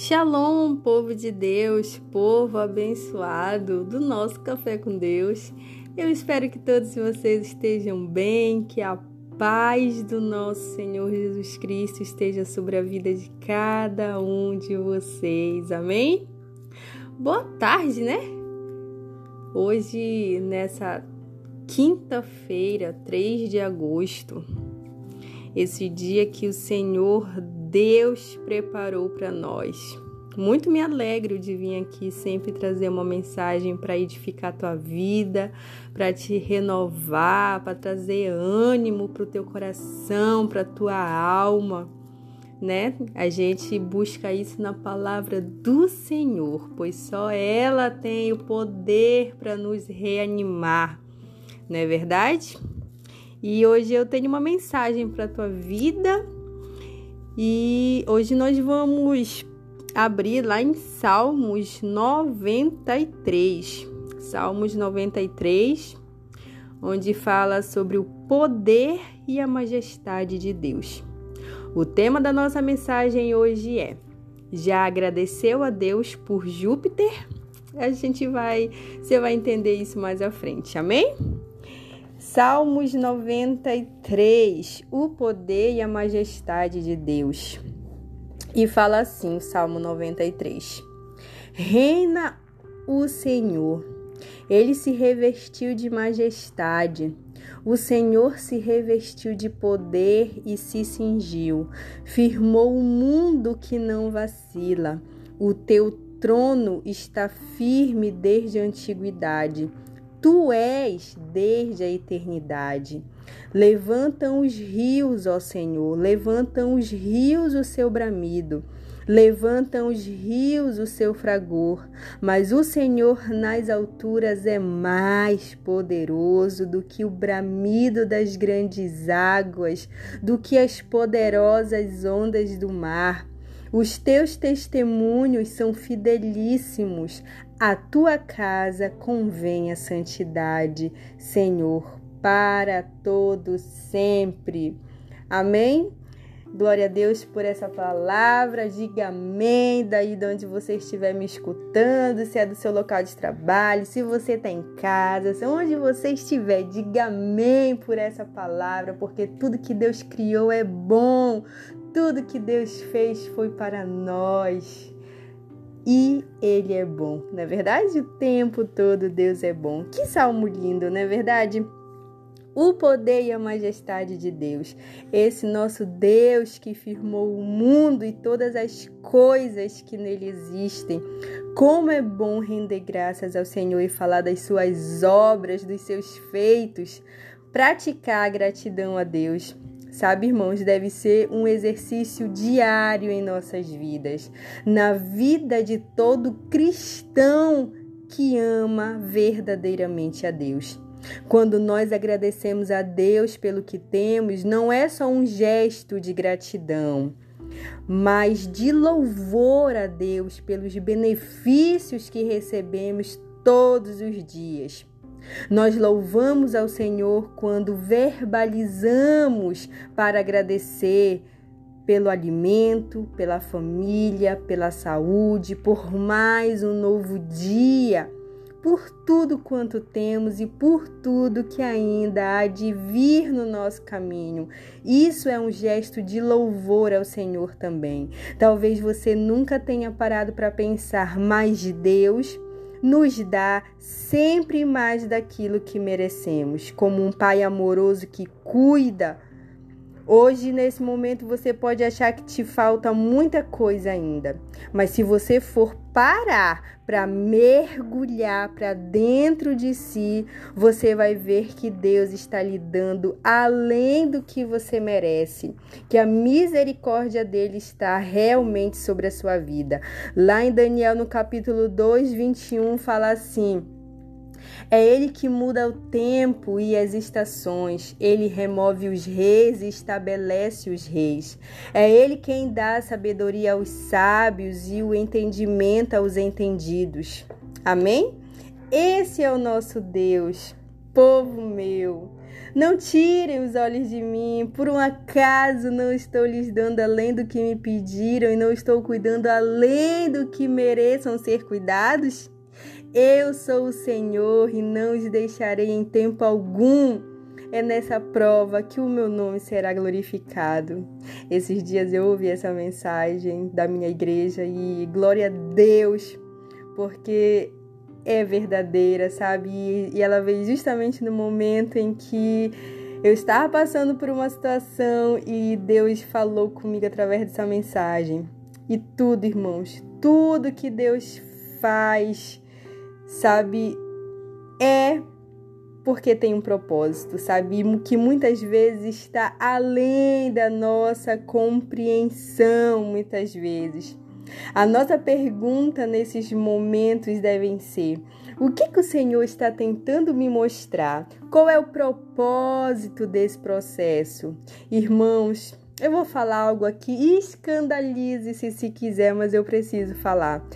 Shalom, povo de Deus, povo abençoado do nosso Café com Deus. Eu espero que todos vocês estejam bem, que a paz do nosso Senhor Jesus Cristo esteja sobre a vida de cada um de vocês. Amém? Boa tarde, né? Hoje, nessa quinta-feira, 3 de agosto, esse dia que o Senhor Deus preparou para nós. Muito me alegro de vir aqui sempre trazer uma mensagem para edificar a tua vida, para te renovar, para trazer ânimo para o teu coração, para a tua alma, né? A gente busca isso na palavra do Senhor, pois só ela tem o poder para nos reanimar, não é verdade? E hoje eu tenho uma mensagem para a tua vida e hoje nós vamos abrir lá em Salmos 93. Salmos 93, onde fala sobre o poder e a majestade de Deus. O tema da nossa mensagem hoje é: Já agradeceu a Deus por Júpiter? A gente vai, você vai entender isso mais à frente. Amém? Salmos 93, o poder e a majestade de Deus. E fala assim, o Salmo 93. Reina o Senhor. Ele se revestiu de majestade. O Senhor se revestiu de poder e se cingiu. Firmou o mundo que não vacila. O teu trono está firme desde a antiguidade. Tu és desde a eternidade. Levantam os rios, ó Senhor, levantam os rios o seu bramido. Levantam os rios o seu fragor, mas o Senhor nas alturas é mais poderoso do que o bramido das grandes águas, do que as poderosas ondas do mar. Os teus testemunhos são fidelíssimos. A tua casa convém a santidade, Senhor, para todos sempre. Amém? Glória a Deus por essa palavra. Diga amém daí de onde você estiver me escutando, se é do seu local de trabalho, se você está em casa, se onde você estiver, diga amém por essa palavra, porque tudo que Deus criou é bom, tudo que Deus fez foi para nós. E Ele é bom, não é verdade? O tempo todo Deus é bom. Que salmo lindo, não é verdade? O poder e a majestade de Deus, esse nosso Deus que firmou o mundo e todas as coisas que nele existem. Como é bom render graças ao Senhor e falar das suas obras, dos seus feitos, praticar a gratidão a Deus. Sabe, irmãos, deve ser um exercício diário em nossas vidas, na vida de todo cristão que ama verdadeiramente a Deus. Quando nós agradecemos a Deus pelo que temos, não é só um gesto de gratidão, mas de louvor a Deus pelos benefícios que recebemos todos os dias. Nós louvamos ao Senhor quando verbalizamos para agradecer pelo alimento, pela família, pela saúde, por mais um novo dia, por tudo quanto temos e por tudo que ainda há de vir no nosso caminho. Isso é um gesto de louvor ao Senhor também. Talvez você nunca tenha parado para pensar, mas Deus nos dá sempre mais daquilo que merecemos, como um pai amoroso que cuida. Hoje, nesse momento, você pode achar que te falta muita coisa ainda, mas se você for parar para mergulhar para dentro de si, você vai ver que Deus está lhe dando além do que você merece, que a misericórdia dele está realmente sobre a sua vida. Lá em Daniel, no capítulo 2, 21, fala assim. É ele que muda o tempo e as estações. Ele remove os reis e estabelece os reis. É ele quem dá sabedoria aos sábios e o entendimento aos entendidos. Amém? Esse é o nosso Deus, povo meu. Não tirem os olhos de mim, por um acaso não estou lhes dando além do que me pediram e não estou cuidando além do que mereçam ser cuidados? Eu sou o Senhor e não os deixarei em tempo algum. É nessa prova que o meu nome será glorificado. Esses dias eu ouvi essa mensagem da minha igreja e glória a Deus, porque é verdadeira, sabe? E, ela veio justamente no momento em que eu estava passando por uma situação e Deus falou comigo através dessa mensagem. E tudo, irmãos, tudo que Deus faz, sabe, é porque tem um propósito, sabe? Que muitas vezes está além da nossa compreensão, muitas vezes. A nossa pergunta nesses momentos devem ser: o que, que o Senhor está tentando me mostrar? Qual é o propósito desse processo? Irmãos, eu vou falar algo aqui, escandalize-se se quiser, mas eu preciso falar.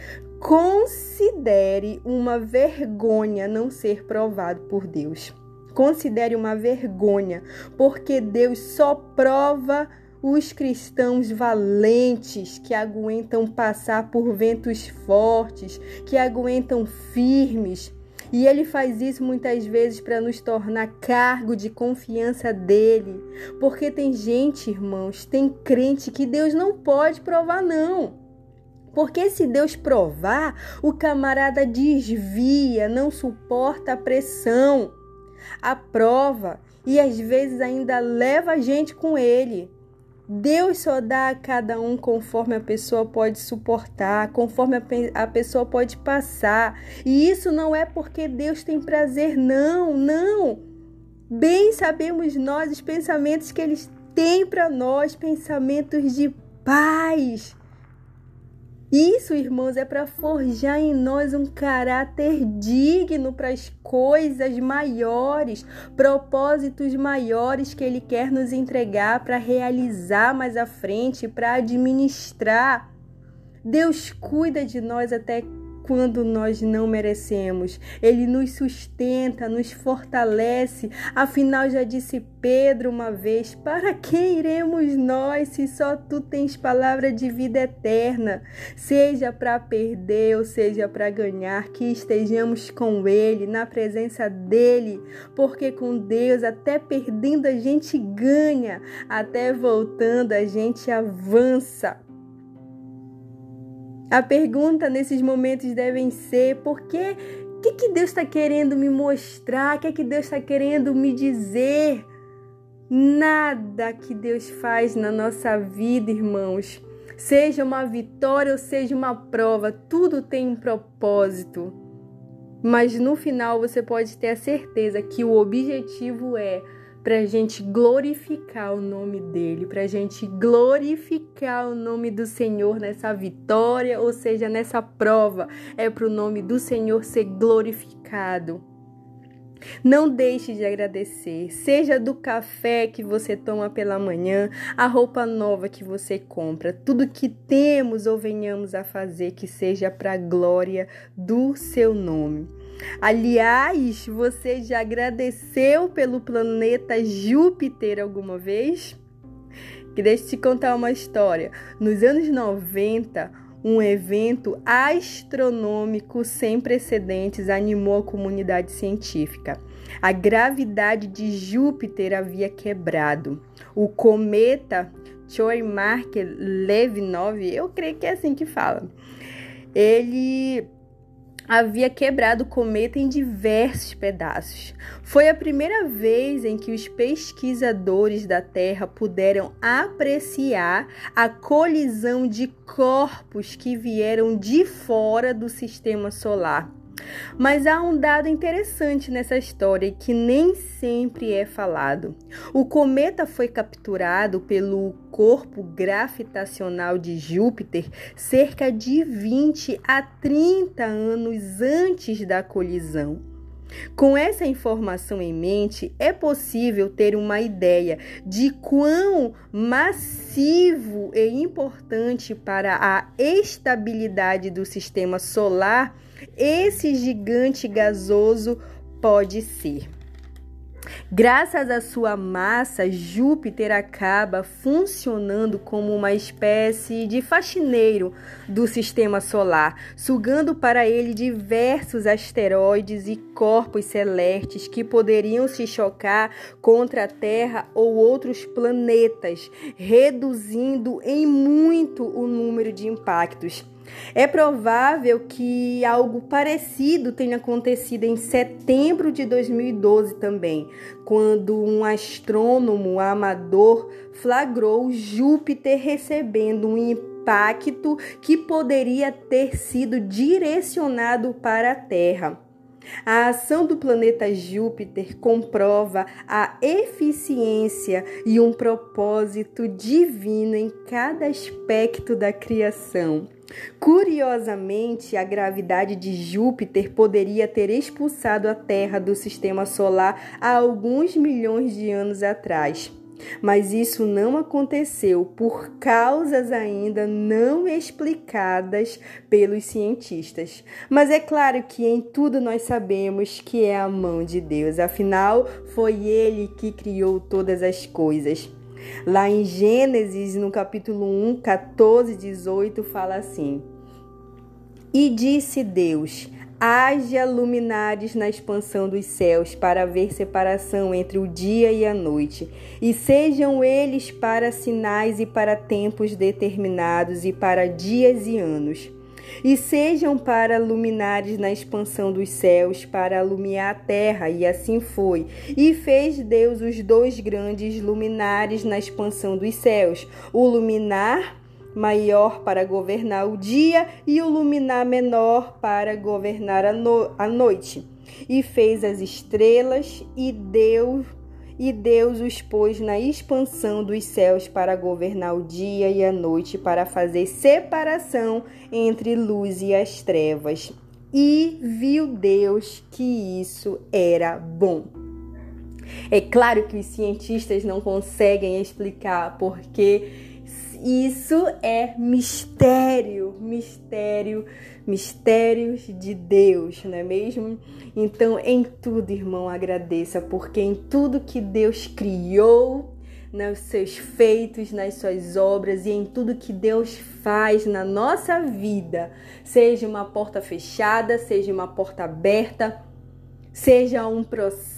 Considere uma vergonha não ser provado por Deus. Considere uma vergonha, porque Deus só prova os cristãos valentes que aguentam passar por ventos fortes, que aguentam firmes. E ele faz isso muitas vezes para nos tornar cargo de confiança dele. Porque tem gente, irmãos, tem crente que Deus não pode provar, não. Porque se Deus provar, o camarada desvia, não suporta a pressão, a prova e às vezes ainda leva a gente com ele. Deus só dá a cada um conforme a pessoa pode suportar, conforme a, pessoa pode passar. E isso não é porque Deus tem prazer, não, não. Bem sabemos nós os pensamentos que Ele tem para nós, pensamentos de paz isso, irmãos, é para forjar em nós um caráter digno para as coisas maiores, propósitos maiores que Ele quer nos entregar para realizar mais à frente, para administrar. Deus cuida de nós até quando nós não merecemos. Ele nos sustenta, nos fortalece. Afinal, já disse Pedro uma vez: Para quem iremos nós se só tu tens palavra de vida eterna? Seja para perder ou seja para ganhar, que estejamos com Ele, na presença dEle, porque com Deus, até perdendo, a gente ganha, até voltando, a gente avança. A pergunta nesses momentos devem ser: por que, que, que Deus está querendo me mostrar? O que, que Deus está querendo me dizer? Nada que Deus faz na nossa vida, irmãos, seja uma vitória ou seja uma prova, tudo tem um propósito. Mas no final você pode ter a certeza que o objetivo é para a gente glorificar o nome dele, para a gente glorificar o nome do Senhor nessa vitória, ou seja, nessa prova, é para o nome do Senhor ser glorificado. Não deixe de agradecer, seja do café que você toma pela manhã, a roupa nova que você compra, tudo que temos ou venhamos a fazer que seja para a glória do seu nome. Aliás, você já agradeceu pelo planeta Júpiter alguma vez? Que deixa eu te contar uma história. Nos anos 90, um evento astronômico sem precedentes animou a comunidade científica. A gravidade de Júpiter havia quebrado. O cometa Churyumov-Levinov, eu creio que é assim que fala, ele havia quebrado o cometa em diversos pedaços. Foi a primeira vez em que os pesquisadores da Terra puderam apreciar a colisão de corpos que vieram de fora do sistema solar. Mas há um dado interessante nessa história que nem sempre é falado. O cometa foi capturado pelo corpo gravitacional de Júpiter cerca de 20 a 30 anos antes da colisão. Com essa informação em mente, é possível ter uma ideia de quão massivo e importante para a estabilidade do sistema solar esse gigante gasoso pode ser. Graças à sua massa, Júpiter acaba funcionando como uma espécie de faxineiro do sistema solar, sugando para ele diversos asteroides e corpos celestes que poderiam se chocar contra a Terra ou outros planetas, reduzindo em muito o número de impactos. É provável que algo parecido tenha acontecido em setembro de 2012 também, quando um astrônomo amador flagrou Júpiter recebendo um impacto que poderia ter sido direcionado para a Terra. A ação do planeta Júpiter comprova a eficiência e um propósito divino em cada aspecto da criação. Curiosamente, a gravidade de Júpiter poderia ter expulsado a Terra do sistema solar há alguns milhões de anos atrás. Mas isso não aconteceu por causas ainda não explicadas pelos cientistas. Mas é claro que em tudo nós sabemos que é a mão de Deus, afinal, foi Ele que criou todas as coisas. Lá em Gênesis, no capítulo 1, 14, 18, fala assim: E disse Deus: Haja luminares na expansão dos céus, para haver separação entre o dia e a noite, e sejam eles para sinais e para tempos determinados, e para dias e anos e sejam para luminares na expansão dos céus, para alumiar a terra, e assim foi. E fez Deus os dois grandes luminares na expansão dos céus, o luminar maior para governar o dia e o luminar menor para governar a, no a noite. E fez as estrelas e deu e Deus os pôs na expansão dos céus para governar o dia e a noite, para fazer separação entre luz e as trevas. E viu Deus que isso era bom. É claro que os cientistas não conseguem explicar porque isso é mistério, mistério, mistérios de Deus, não é mesmo? Então, em tudo, irmão, agradeça, porque em tudo que Deus criou, nos seus feitos, nas suas obras e em tudo que Deus faz na nossa vida, seja uma porta fechada, seja uma porta aberta, seja um processo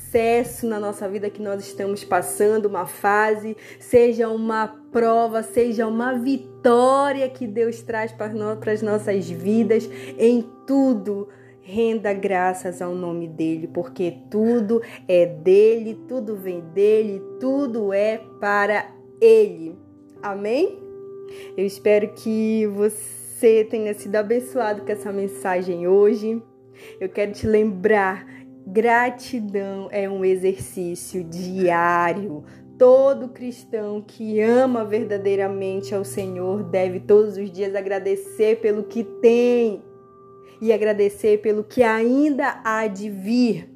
na nossa vida que nós estamos passando, uma fase, seja uma prova, seja uma vitória que Deus traz para as nossas vidas, em tudo. Renda graças ao nome dele, porque tudo é dele, tudo vem dele, tudo é para ele. Amém? Eu espero que você tenha sido abençoado com essa mensagem hoje. Eu quero te lembrar Gratidão é um exercício diário. Todo cristão que ama verdadeiramente ao Senhor deve todos os dias agradecer pelo que tem e agradecer pelo que ainda há de vir.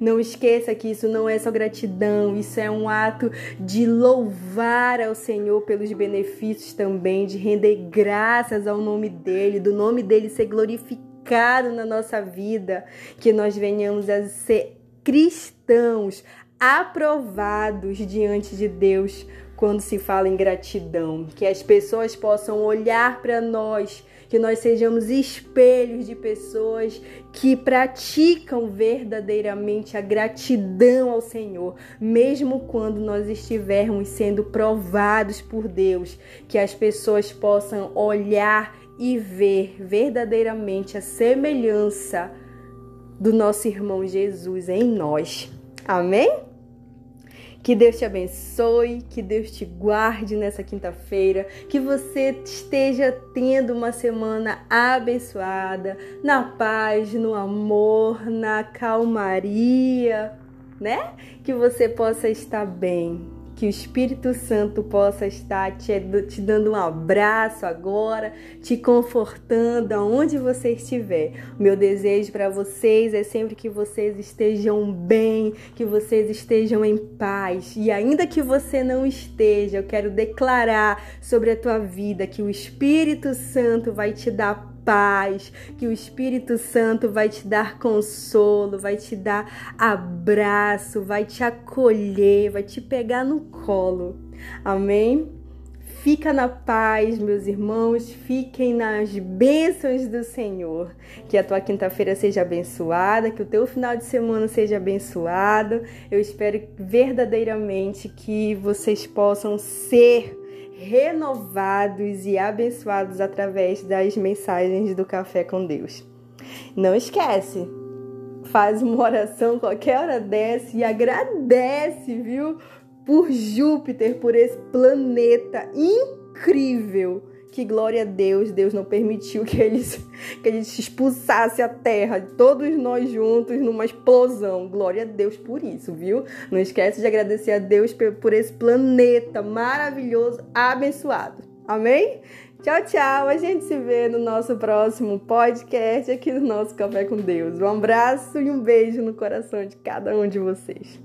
Não esqueça que isso não é só gratidão, isso é um ato de louvar ao Senhor pelos benefícios também, de render graças ao nome dele, do nome dele ser glorificado na nossa vida, que nós venhamos a ser cristãos aprovados diante de Deus quando se fala em gratidão, que as pessoas possam olhar para nós, que nós sejamos espelhos de pessoas que praticam verdadeiramente a gratidão ao Senhor, mesmo quando nós estivermos sendo provados por Deus, que as pessoas possam olhar e ver verdadeiramente a semelhança do nosso irmão Jesus em nós. Amém? Que Deus te abençoe, que Deus te guarde nessa quinta-feira, que você esteja tendo uma semana abençoada, na paz, no amor, na calmaria, né? Que você possa estar bem que o Espírito Santo possa estar te, te dando um abraço agora, te confortando aonde você estiver. O meu desejo para vocês é sempre que vocês estejam bem, que vocês estejam em paz. E ainda que você não esteja, eu quero declarar sobre a tua vida que o Espírito Santo vai te dar paz, que o Espírito Santo vai te dar consolo, vai te dar abraço, vai te acolher, vai te pegar no colo. Amém? Fica na paz, meus irmãos, fiquem nas bênçãos do Senhor. Que a tua quinta-feira seja abençoada, que o teu final de semana seja abençoado. Eu espero verdadeiramente que vocês possam ser renovados e abençoados através das mensagens do Café com Deus. Não esquece, faz uma oração qualquer hora dessa e agradece, viu? por Júpiter, por esse planeta incrível. Que glória a Deus, Deus não permitiu que eles que gente expulsasse a Terra, todos nós juntos numa explosão. Glória a Deus por isso, viu? Não esquece de agradecer a Deus por esse planeta maravilhoso, abençoado. Amém? Tchau, tchau. A gente se vê no nosso próximo podcast aqui no nosso Café com Deus. Um abraço e um beijo no coração de cada um de vocês.